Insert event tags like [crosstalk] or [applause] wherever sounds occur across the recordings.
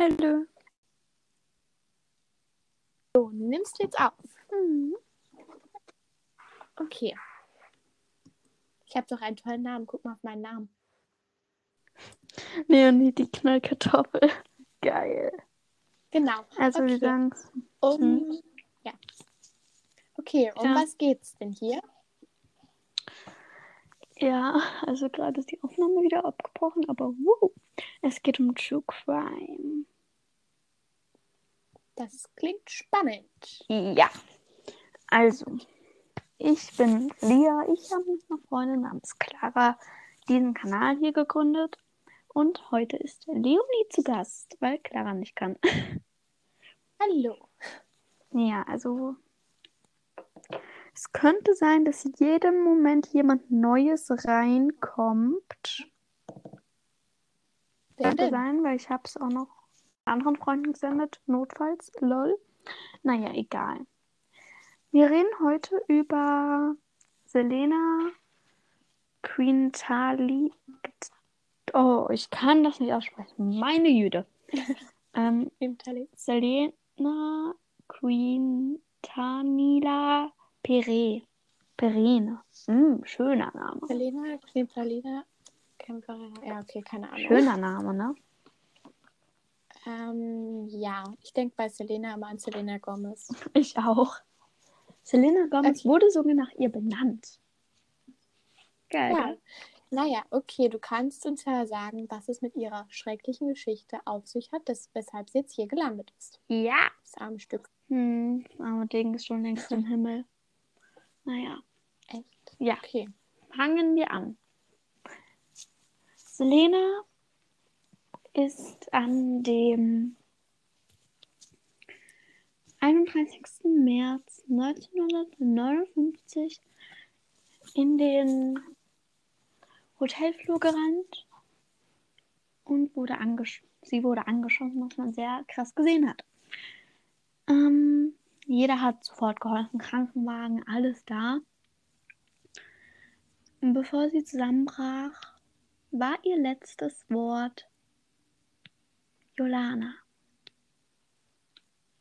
Hallo. So, nimmst du jetzt auf? Mhm. Okay. Ich habe doch einen tollen Namen. Guck mal auf meinen Namen. Leonie, die Knallkartoffel. [laughs] Geil. Genau. Also, Okay. wie sagst Um, ja. Okay, um Ja. was geht's denn hier? Ja, [laughs] also gerade ist die Aufnahme wieder abgebrochen, aber wuhu, es geht um True Crime. Das klingt spannend. Ja. Also, ich bin Lia. Ich habe mit einer Freundin namens Clara diesen Kanal hier gegründet. Und heute ist Leonie zu Gast, weil Clara nicht kann. [laughs] Hallo. Ja, also es könnte sein, dass jeden Moment jemand Neues reinkommt. Wer Könnte sein, weil ich habe es auch noch anderen Freunden gesendet, notfalls, lol. Naja, egal. Wir reden heute über Selena Quintali. Oh, ich kann das nicht aussprechen. Meine Jüde. [laughs] ähm, Selena Quintanilla Pere. Perene. Hm, schöner Name. Selena, Quintalina, Kämpferin. Ja, okay, keine Ahnung. Schöner Name, ne? Ähm, ja, ich denke bei Selena immer an Selena Gomez. [laughs] Ich auch. Selena Gomez Okay. wurde sogar nach ihr benannt. Geil. Ja. Naja, okay, du kannst uns ja sagen, was es mit ihrer schrecklichen Geschichte auf sich hat, das, weshalb sie jetzt hier gelandet ist. Ja. Das arme Stück. Hm, das arme Ding ist schon längst im Himmel. Naja. Echt? Ja. Okay. Fangen wir an. Selena ist an dem 31. März 1959 in den Hotelflur gerannt und wurde angesch sie wurde angeschossen, was man sehr krass gesehen hat. Ähm, jeder hat sofort geholfen, Krankenwagen, alles da. Und bevor sie zusammenbrach, war ihr letztes Wort Jolana.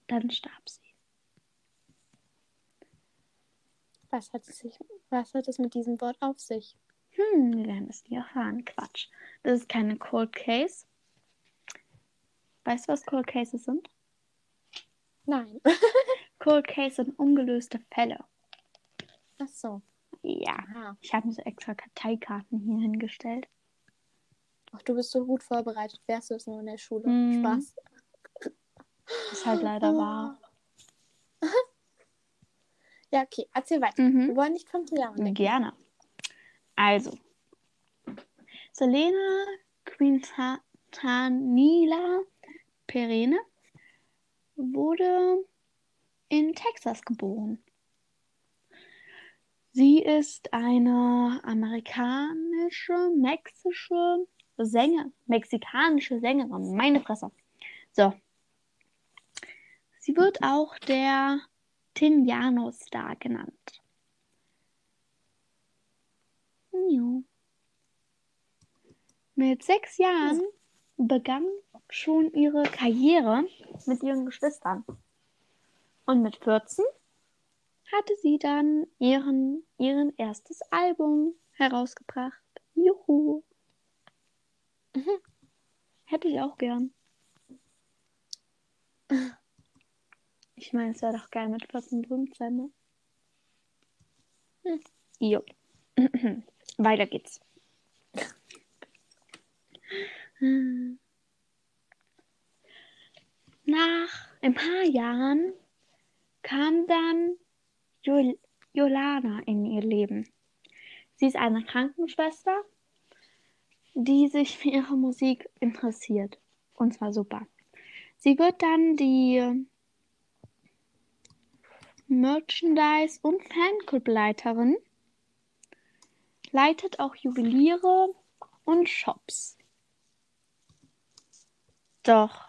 Dann starb sie. Was hat, es sich, was hat es mit diesem Wort auf sich? Hm, wir werden es nie erfahren. Quatsch. Das ist keine Cold Case. Weißt du, was Cold Cases sind? Nein. [laughs] Cold Case sind ungelöste Fälle. Ach so. Ja. Aha. Ich habe mir so extra Karteikarten hier hingestellt. Ach, du bist so gut vorbereitet. Wärst du es nur in der Schule? Mhm. Spaß. Ist halt leider wahr. [laughs] Ja, okay. Erzähl weiter. Mhm. Wir wollen nicht von Clown denken. Gerne. Also, Selena Quintanilla Perene wurde in Texas geboren. Sie ist eine amerikanische, mexische Sänger, mexikanische Sängerin. Meine Fresse. So. Sie wird auch der Tiniano-Star genannt. Jo. Mit sechs Jahren begann schon ihre Karriere mit ihren Geschwistern. Und mit 14 hatte sie dann ihren, ihren erstes Album herausgebracht. Juhu. Mhm. Hätte ich auch gern. Ich meine, es wäre doch geil mit 14 berühmt sein, ne? Hm. Jo. [clears throat] Weiter geht's. Hm. Nach ein paar Jahren kam dann Jol Jolana in ihr Leben. Sie ist eine Krankenschwester, die sich für ihre Musik interessiert. Und zwar super. Sie wird dann die Merchandise- und Fanclubleiterin, leitet auch Juweliere und Shops. Doch,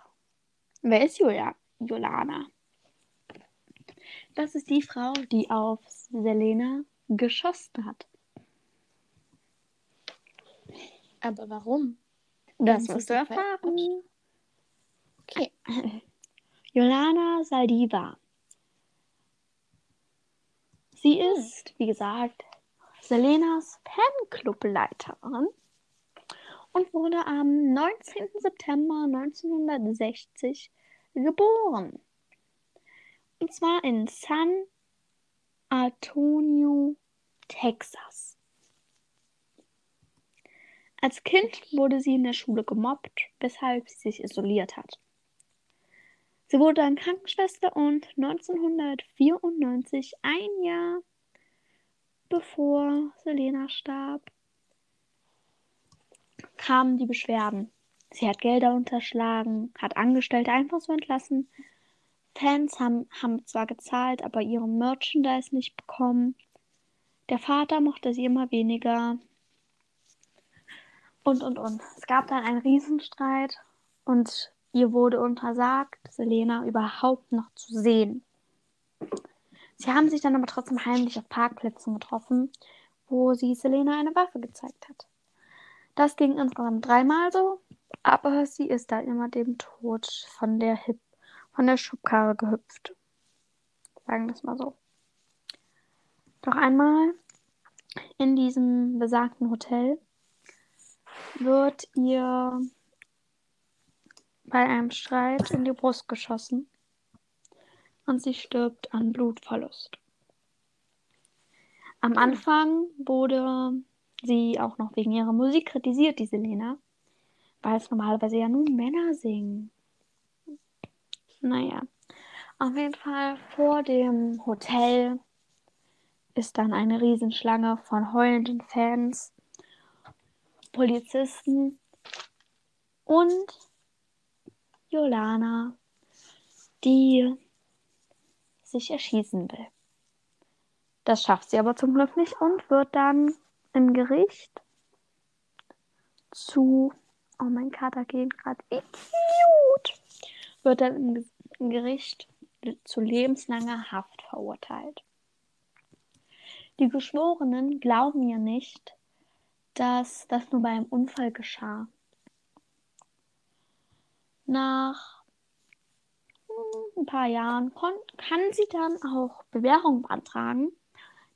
wer ist Julia Jolana? Das ist die Frau, die auf Selena geschossen hat. Aber warum? Das sie wirst du erfahren. Okay. [laughs] Jolana Saldiva. Sie ist, wie gesagt, Selenas Fanclubleiterin und wurde am 19. September 1960 geboren. Und zwar in San Antonio, Texas. Als Kind wurde sie in der Schule gemobbt, weshalb sie sich isoliert hat. Sie wurde dann Krankenschwester und 1994, ein Jahr bevor Selena starb, kamen die Beschwerden. Sie hat Gelder unterschlagen, hat Angestellte einfach so entlassen. Fans haben, haben zwar gezahlt, aber ihre Merchandise nicht bekommen. Der Vater mochte sie immer weniger. Und, und, und. Es gab dann einen Riesenstreit und ihr wurde untersagt, Selena überhaupt noch zu sehen. Sie haben sich dann aber trotzdem heimlich auf Parkplätzen getroffen, wo sie Selena eine Waffe gezeigt hat. Das ging insgesamt dreimal so, aber sie ist da immer dem Tod von der Hip, von der Schubkarre gehüpft. Sagen wir es mal so. Doch einmal in diesem besagten Hotel wird ihr bei einem Streit in die Brust geschossen und sie stirbt an Blutverlust. Am Anfang wurde sie auch noch wegen ihrer Musik kritisiert, die Selena, weil es normalerweise ja nur Männer singen. Naja, auf jeden Fall vor dem Hotel ist dann eine Riesenschlange von heulenden Fans, Polizisten und Jolana, die sich erschießen will. Das schafft sie aber zum Glück nicht und wird dann im Gericht zu. Oh, mein Kater geht gerade. Wie cute! Wird dann im, Gericht zu lebenslanger Haft verurteilt. Die Geschworenen glauben ja nicht, dass das nur bei einem Unfall geschah. Nach ein paar Jahren kann sie dann auch Bewährung beantragen.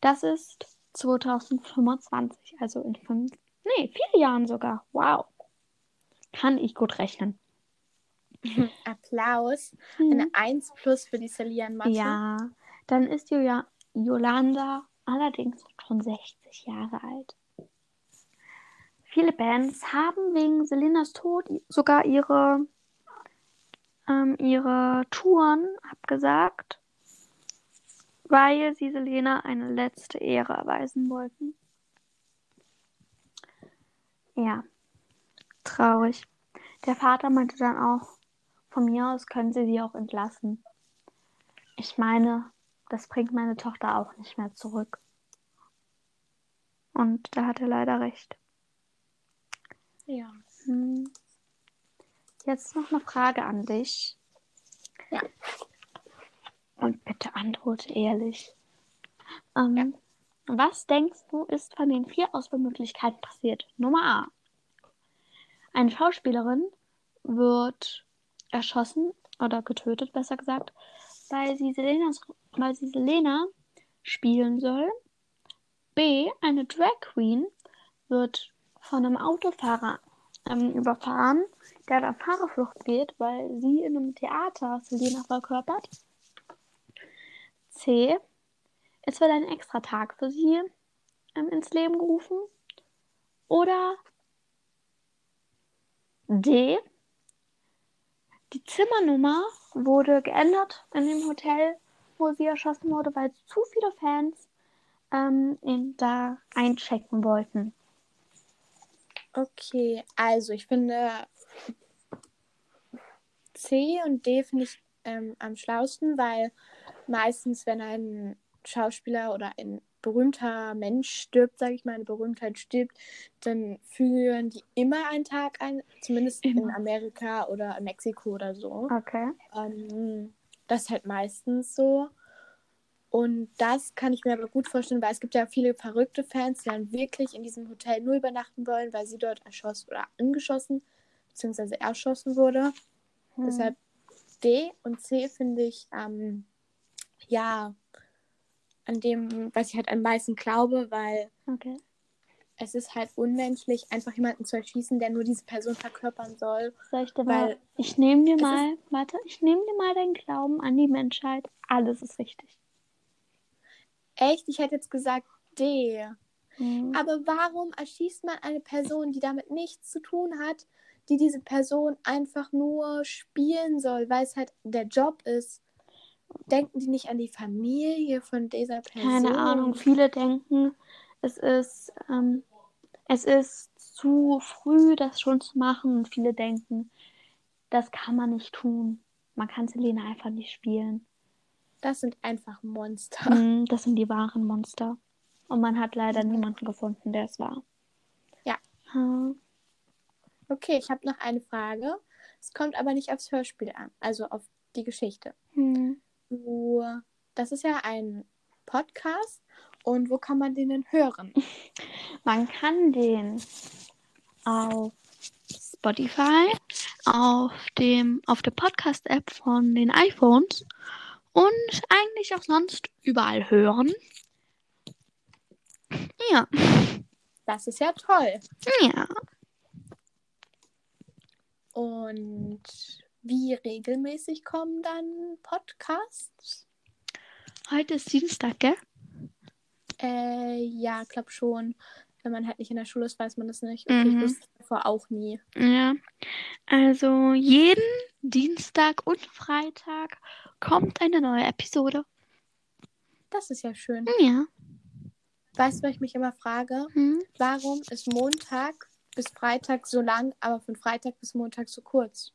Das ist 2025, also in fünf, nee, vier Jahren sogar. Wow. Kann ich gut rechnen. [laughs] Applaus. Hm. Eine 1 plus für die Celian Mathe. Ja, dann ist Julia, Yolanda allerdings schon 60 Jahre alt. Viele Bands haben wegen Selenas Tod sogar ihre, ähm, ihre Touren abgesagt weil sie Selena eine letzte Ehre erweisen wollten. Ja, traurig. Der Vater meinte dann auch, von mir aus können sie sie auch entlassen. Ich meine, das bringt meine Tochter auch nicht mehr zurück. Und da hat er leider recht. Ja. Hm. Jetzt noch eine Frage an dich. Ja. Und bitte antworte ehrlich. Ähm, ja. Was denkst du, ist von den vier Auswahlmöglichkeiten passiert? Nummer A. Eine Schauspielerin wird erschossen oder getötet, besser gesagt, weil sie, Selenas, weil sie Selena spielen soll. B. Eine Drag Queen wird von einem Autofahrer ähm, überfahren, der auf Fahrerflucht geht, weil sie in einem Theater Selena verkörpert. C. Es wird ein extra Tag für sie ähm, ins Leben gerufen. Oder D. Die Zimmernummer wurde geändert in dem Hotel, wo sie erschossen wurde, weil zu viele Fans ähm, in, da einchecken wollten. Okay, also ich finde C und D finde ich ähm, am schlausten, weil meistens, wenn ein Schauspieler oder ein berühmter Mensch stirbt, sage ich mal, eine Berühmtheit stirbt, dann führen die immer einen Tag ein, zumindest immer. in Amerika oder in Mexiko oder so. Okay. Ähm, das ist halt meistens so. Und das kann ich mir aber gut vorstellen, weil es gibt ja viele verrückte Fans, die dann wirklich in diesem Hotel nur übernachten wollen, weil sie dort erschossen oder angeschossen bzw. erschossen wurde. Hm. Deshalb D und C finde ich, ähm, ja, an dem, was ich halt am meisten glaube, weil Okay. es ist halt unmenschlich, einfach jemanden zu erschießen, der nur diese Person verkörpern soll. Soll ich dir mal. Weil Ich nehme dir mal. Warte, ich nehme dir mal deinen Glauben an die Menschheit. Alles ist richtig. Echt, ich hätte jetzt gesagt D. Mhm. Aber warum erschießt man eine Person, die damit nichts zu tun hat, die diese Person einfach nur spielen soll, weil es halt der Job ist? Denken die nicht an die Familie von dieser Person? Keine Ahnung. Viele denken, es ist, ähm, es ist zu früh, das schon zu machen. Und viele denken, das kann man nicht tun. Man kann Selena einfach nicht spielen. Das sind einfach Monster. Mhm, das sind die wahren Monster. Und man hat leider niemanden gefunden, der es war. Ja. Hm. Okay, ich habe noch eine Frage. Es kommt aber nicht aufs Hörspiel an, also auf die Geschichte. Hm. Du, das ist ja ein Podcast und wo kann man den denn hören? [laughs] Man kann den auf Spotify, auf dem, auf der Podcast-App von den iPhones und eigentlich auch sonst überall hören. Ja, Das ist ja toll. ja. Und wie regelmäßig kommen dann Podcasts? Heute ist Dienstag, gell? Äh, ja, glaub schon. Wenn man halt nicht in der Schule ist, weiß man das nicht. Okay, Mhm. ich wusste es davor auch nie. Ja. Also jeden Dienstag und Freitag kommt eine neue Episode. Das ist ja schön. Ja. Weißt du, was ich mich immer frage? Hm. Warum ist Montag bis Freitag so lang, aber von Freitag bis Montag so kurz?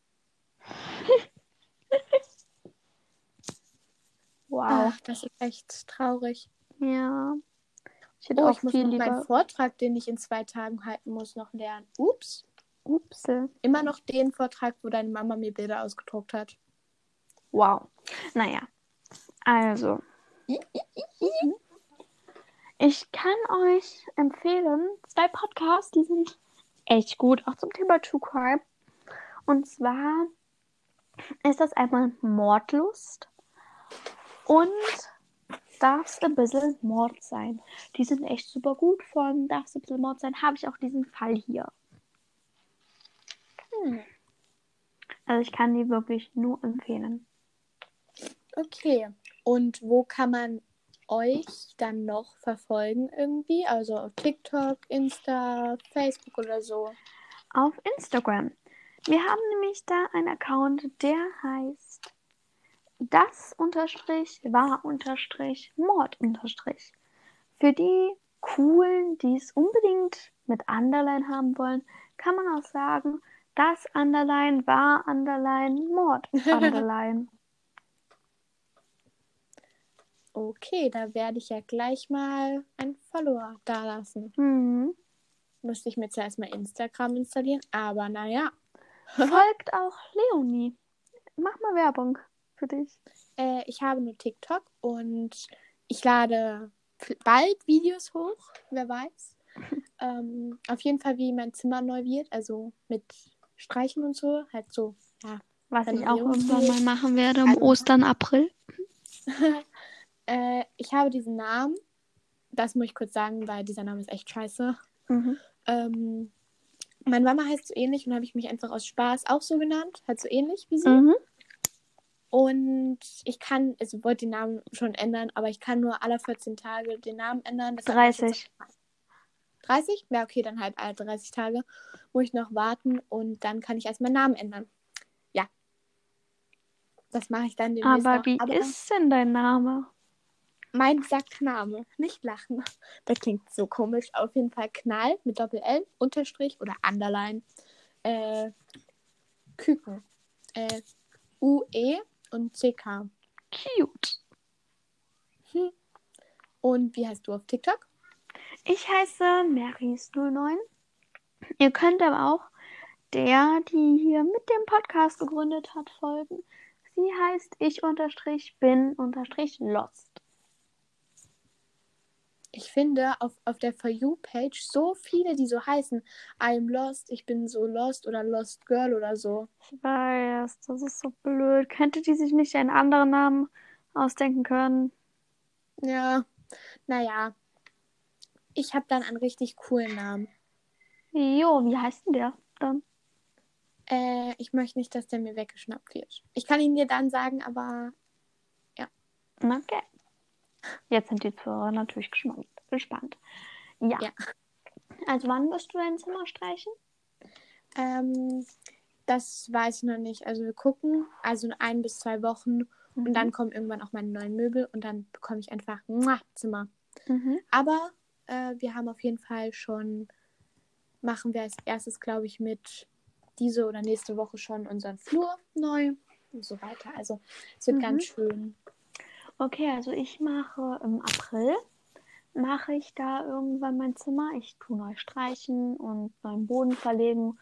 Wow. Ach, das ist echt traurig. Ja. Ich hätte Oh, auch ich muss viel noch meinen lieber. Vortrag, den ich in zwei Tagen halten muss, noch lernen. Ups. Upse. Immer noch den Vortrag, wo deine Mama mir Bilder ausgedruckt hat. Wow. Naja. Also. Ich kann euch empfehlen, zwei Podcasts, die sind echt gut, auch zum Thema True Crime. Und zwar ist das einmal Mordlust und Darf's ein bisschen Mord sein. Die sind echt super gut. Von Darf's ein bisschen Mord sein habe ich auch diesen Fall hier. Hm. Also ich kann die wirklich nur empfehlen. Okay. Und wo kann man euch dann noch verfolgen irgendwie? Also auf TikTok, Insta, Facebook oder so? auf Instagram. Wir haben nämlich da einen Account, der heißt das unterstrich war unterstrich Mord unterstrich. Für die coolen, die es unbedingt mit Underline haben wollen, kann man auch sagen, das Underline war Underline Mord Underline. [laughs] Okay, da werde ich ja gleich mal einen Follower dalassen. hm. Musste ich mir zuerst mal Instagram installieren, aber naja. Folgt auch Leonie. Mach mal Werbung für dich. Äh, ich habe nur TikTok und ich lade bald Videos hoch, wer weiß. [laughs] ähm, auf jeden Fall, wie mein Zimmer neu wird, also mit Streichen und so. Halt so, ja. Was ich auch irgendwann mal machen werde um Also- Ostern, April. [laughs] Äh, ich habe diesen Namen, das muss ich kurz sagen, weil dieser Name ist echt scheiße. Mhm. Ähm, meine Mama heißt so ähnlich und habe ich mich einfach aus Spaß auch so genannt, halt so ähnlich wie sie. Mhm. Und ich kann, also ich wollte den Namen schon ändern, aber ich kann nur alle 14 Tage den Namen ändern. Ich 30. jetzt- 30? Ja, okay, dann halt alle 30 Tage. Muss ich noch warten und dann kann ich erst meinen Namen ändern. Ja. Das mache ich dann demnächst Aber wie aber ist denn dein Name? Mein Sackname. Nicht lachen. Das klingt so komisch. Auf jeden Fall Knall mit Doppel-L, Unterstrich oder Underline. Äh, Küken. Äh, U-E und C-K. Cute. Und wie heißt du auf TikTok? Ich heiße Marys09. Ihr könnt aber auch der, die hier mit dem Podcast gegründet hat, folgen. Sie heißt ich unterstrich bin unterstrich lost. Ich finde auf, auf der For You-Page so viele, die so heißen. I'm lost, ich bin so lost oder Lost Girl oder so. Ich weiß, das ist so blöd. Könnte die sich nicht einen anderen Namen ausdenken können? Ja, naja. Ich habe dann einen richtig coolen Namen. Jo, wie heißt denn der dann? Äh, ich möchte nicht, dass der mir weggeschnappt wird. Ich kann ihn dir dann sagen, aber Okay. Jetzt sind die Zuhörer natürlich gespannt. Ja. Ja. Also wann wirst du dein Zimmer streichen? ähm, das weiß ich noch nicht. Also wir gucken, also in ein bis zwei Wochen und dann kommen irgendwann auch meine neuen Möbel und dann bekomme ich einfach ein Zimmer. Mhm. Aber äh, wir haben auf jeden Fall schon, machen wir als erstes, glaube ich, mit diese oder nächste Woche schon unseren Flur neu und so weiter. Also es wird Mhm. ganz schön. Okay, also ich mache im April, mache ich da irgendwann mein Zimmer. Ich tue neu streichen und neuen Boden verlegen,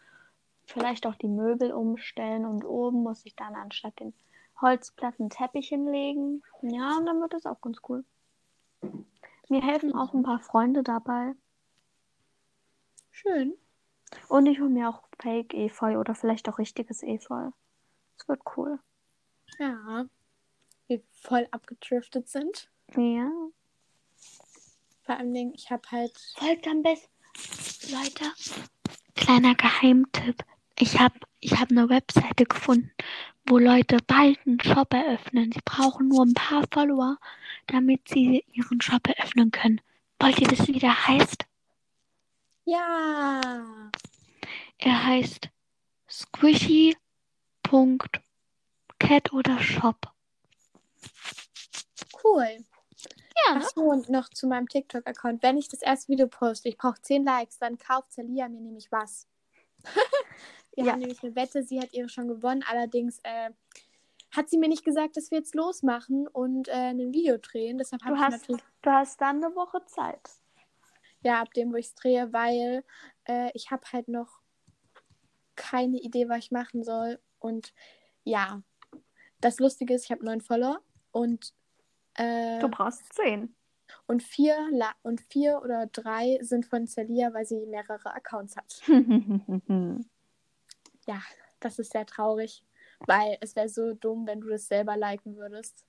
vielleicht auch die Möbel umstellen und oben muss ich dann anstatt den Holzplatten Teppich hinlegen. Ja, und dann wird das auch ganz cool. Mir helfen auch ein paar Freunde dabei. Schön. Und ich hole mir auch Fake-Efeu oder vielleicht auch richtiges Efeu. Das wird cool. Ja. Wir voll abgedriftet sind. Ja. Vor allem, Dingen, ich habe halt. Folgt am besten. Leute, kleiner Geheimtipp. Ich habe ich hab eine Webseite gefunden, wo Leute bald einen Shop eröffnen. Sie brauchen nur ein paar Follower, damit sie ihren Shop eröffnen können. Wollt ihr wissen, wie der heißt? Ja. Er heißt squishy.cat oder Shop. Cool. Ja, Ach so, und noch zu meinem TikTok-Account. Wenn ich das erste Video poste, ich brauche 10 Likes, dann kauft Celia mir nämlich was. [laughs] wir Ja. haben nämlich eine Wette, sie hat ihre schon gewonnen. Allerdings äh, hat sie mir nicht gesagt, dass wir jetzt losmachen und äh, ein Video drehen. Deshalb habe Du ich hast, natürlich, du hast dann eine Woche Zeit. ja, ab dem, wo ich es drehe, weil äh, ich habe halt noch keine Idee, was ich machen soll. Und ja, das Lustige ist, ich habe neun Follower und äh, Du brauchst zehn. Und vier, La und vier oder drei sind von Celia, weil sie mehrere Accounts hat. [laughs] Ja, das ist sehr traurig, weil es wäre so dumm, wenn du das selber liken würdest.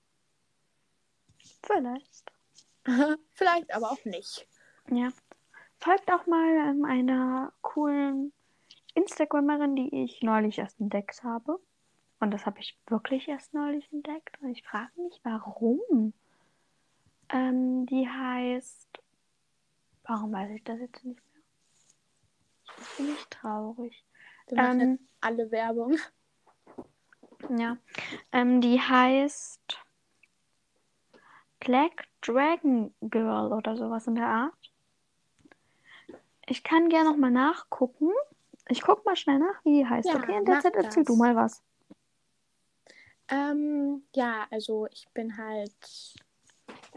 Vielleicht. [laughs] Vielleicht aber auch nicht. Ja. Folgt auch mal ähm, einer coolen Instagramerin, die ich neulich erst entdeckt habe. Und das habe ich wirklich erst neulich entdeckt. Und ich frage mich, warum. Ähm, die heißt. Warum weiß ich das jetzt nicht mehr? Ich bin nicht traurig. Wir machen Ähm, alle Werbung. Ja. Ähm, die heißt Black Dragon Girl oder sowas in der Art. Ich kann gerne noch mal nachgucken. Ich guck mal schnell nach, wie die heißt. Ja, okay, in der Zeit erzähl das. du mal was. Ähm, ja, also ich bin halt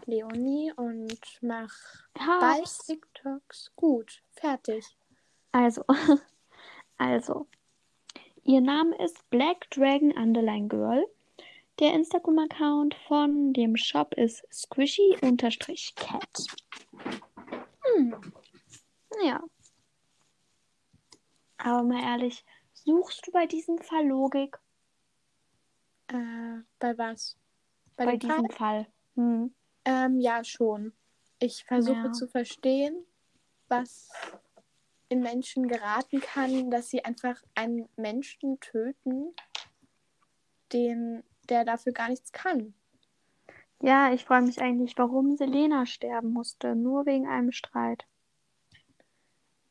Leonie und mache bald Hab's. TikToks. Gut, fertig. Also, [laughs] also, ihr Name ist Black Dragon Underline Girl. Der Instagram-Account von dem Shop ist squishy-cat. Hm. Ja. Aber mal ehrlich, suchst du bei diesem Fall Logik? Äh, bei was? Bei, Bei diesem Fall? Fall. Hm. Ähm, ja, schon. Ich versuche Ja. zu verstehen, was in Menschen geraten kann, dass sie einfach einen Menschen töten, den, der dafür gar nichts kann. Ja, ich freue mich eigentlich, warum Selena sterben musste. Nur wegen einem Streit.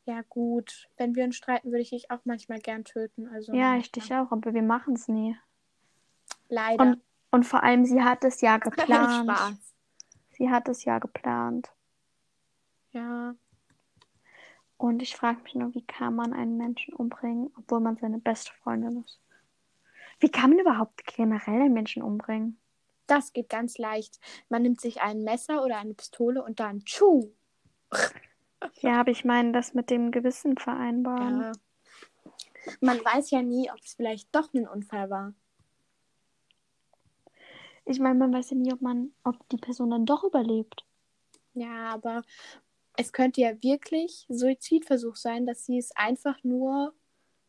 Ja, gut. Wenn wir uns streiten, würde ich dich auch manchmal gern töten. Also, Ja, ich dich auch, aber wir machen es nie. Leider. Und, und vor allem, sie hat es ja geplant. [laughs] Spaß. Sie hat es ja geplant. Ja. Und ich frage mich nur, wie kann man einen Menschen umbringen, obwohl man seine beste Freundin ist? Wie kann man überhaupt generell einen Menschen umbringen? Das geht ganz leicht. Man nimmt sich ein Messer oder eine Pistole und dann tschu. [laughs] Ja, aber ich meine, das mit dem Gewissen vereinbaren. Ja. Man weiß ja nie, ob es vielleicht doch ein Unfall war. Ich meine, man weiß ja nie, ob man, ob die Person dann doch überlebt. Ja, aber es könnte ja wirklich Suizidversuch sein, dass sie es einfach nur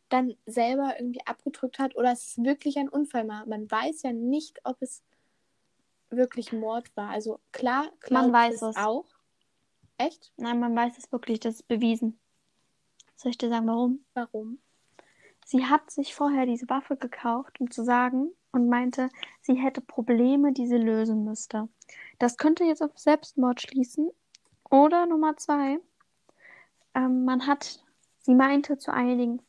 dann selber irgendwie abgedrückt hat oder es ist wirklich ein Unfall war. Man weiß ja nicht, ob es wirklich Mord war. Also klar, Man glaubt weiß es es. auch. Echt? Nein, man weiß es wirklich, das ist bewiesen. Soll ich dir sagen, warum? Warum? Sie hat sich vorher diese Waffe gekauft, um zu sagen, und meinte, sie hätte Probleme, die sie lösen müsste. Das könnte jetzt auf Selbstmord schließen. Oder Nummer zwei, ähm, man hat, sie meinte zu einigen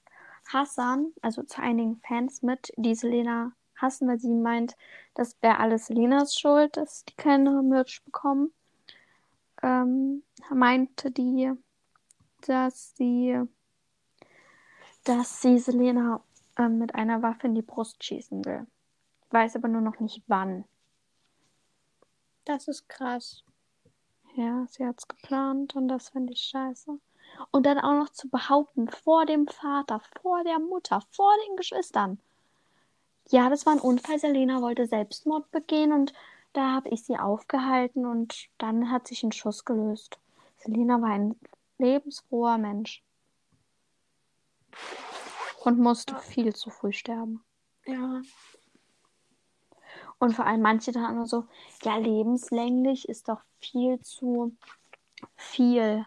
Hassern, also zu einigen Fans mit, die Selena hassen, weil sie meint, das wäre alles Selenas Schuld, dass die keine Merch bekommen. Ähm, meinte die, dass sie, dass sie Selena ähm, mit einer Waffe in die Brust schießen will. Weiß aber nur noch nicht wann. Das ist krass. Ja, sie hat's geplant und das finde ich scheiße. Und dann auch noch zu behaupten, vor dem Vater, vor der Mutter, vor den Geschwistern. Ja, das war ein Unfall. Selena wollte Selbstmord begehen und da habe ich sie aufgehalten und dann hat sich ein Schuss gelöst. Selena war ein lebensfroher Mensch und musste viel zu früh sterben. Ja. Und vor allem manche dann nur so, ja, lebenslänglich ist doch viel zu viel.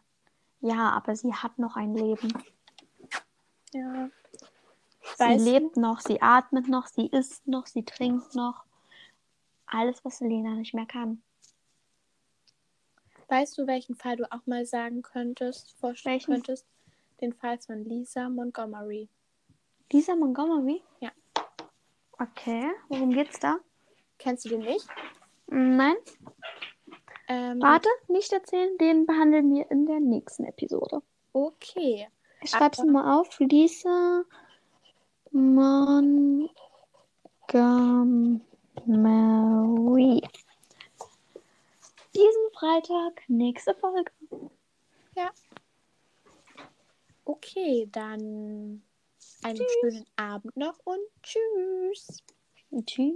Ja, aber sie hat noch ein Leben. Ja. Sie Weißt du- lebt noch, sie atmet noch, sie isst noch, sie trinkt noch. Alles, was Selena nicht mehr kann. Weißt du, welchen Fall du auch mal sagen könntest, vorstellen Welchen? könntest? Den Fall von Lisa Montgomery. Lisa Montgomery? Ja. Okay, worum geht's da? Kennst du den nicht? Nein, Ähm, warte, nicht erzählen, den behandeln wir in der nächsten Episode. Okay. Ich schreibe es mal auf. Lisa Montgomery. Diesen Freitag, nächste Folge. Okay, dann einen schönen Abend noch und tschüss. Tschüss.